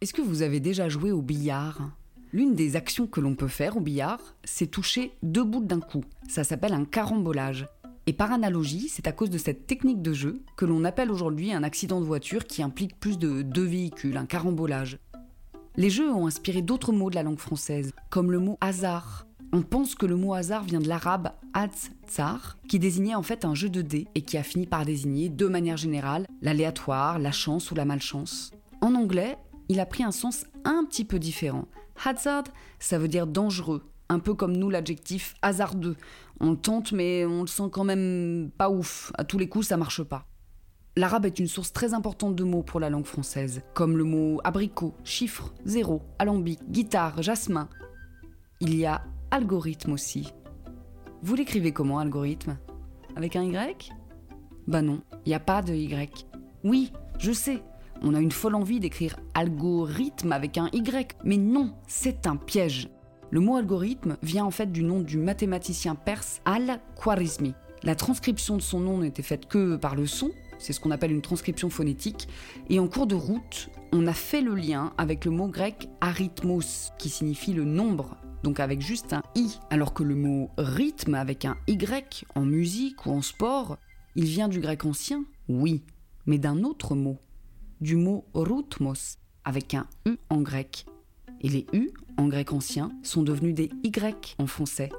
Est-ce que vous avez déjà joué au billard? L'une des actions que l'on peut faire au billard, c'est toucher deux boules d'un coup. Ça s'appelle un carambolage. Et par analogie, c'est à cause de cette technique de jeu que l'on appelle aujourd'hui un accident de voiture qui implique plus de deux véhicules, un carambolage. Les jeux ont inspiré d'autres mots de la langue française, comme le mot hasard. On pense que le mot hasard vient de l'arabe tsar, qui désignait en fait un jeu de dés et qui a fini par désigner, de manière générale, l'aléatoire, la chance ou la malchance. En anglais, il a pris un sens un petit peu différent. Hazard, ça veut dire dangereux, un peu comme nous l'adjectif hasardeux. On le tente mais on le sent quand même pas ouf, à tous les coups ça marche pas. L'arabe est une source très importante de mots pour la langue française, comme le mot abricot, chiffre, zéro, alambic, guitare, jasmin. Il y a algorithme aussi. Vous l'écrivez comment algorithme? Avec un Y? Bah non, il n'y a pas de Y. Oui, je sais, on a une folle envie d'écrire algorithme avec un Y, mais non, c'est un piège. Le mot algorithme vient en fait du nom du mathématicien perse Al-Khwarizmi. La transcription de son nom n'était faite que par le son, c'est ce qu'on appelle une transcription phonétique, et en cours de route, on a fait le lien avec le mot grec arithmos, qui signifie le nombre, donc avec juste un i, alors que le mot rythme avec un y en musique ou en sport, il vient du grec ancien, oui, mais d'un autre mot, du mot routmos, avec un U en grec. Et les U, en grec ancien, sont devenus des Y en français.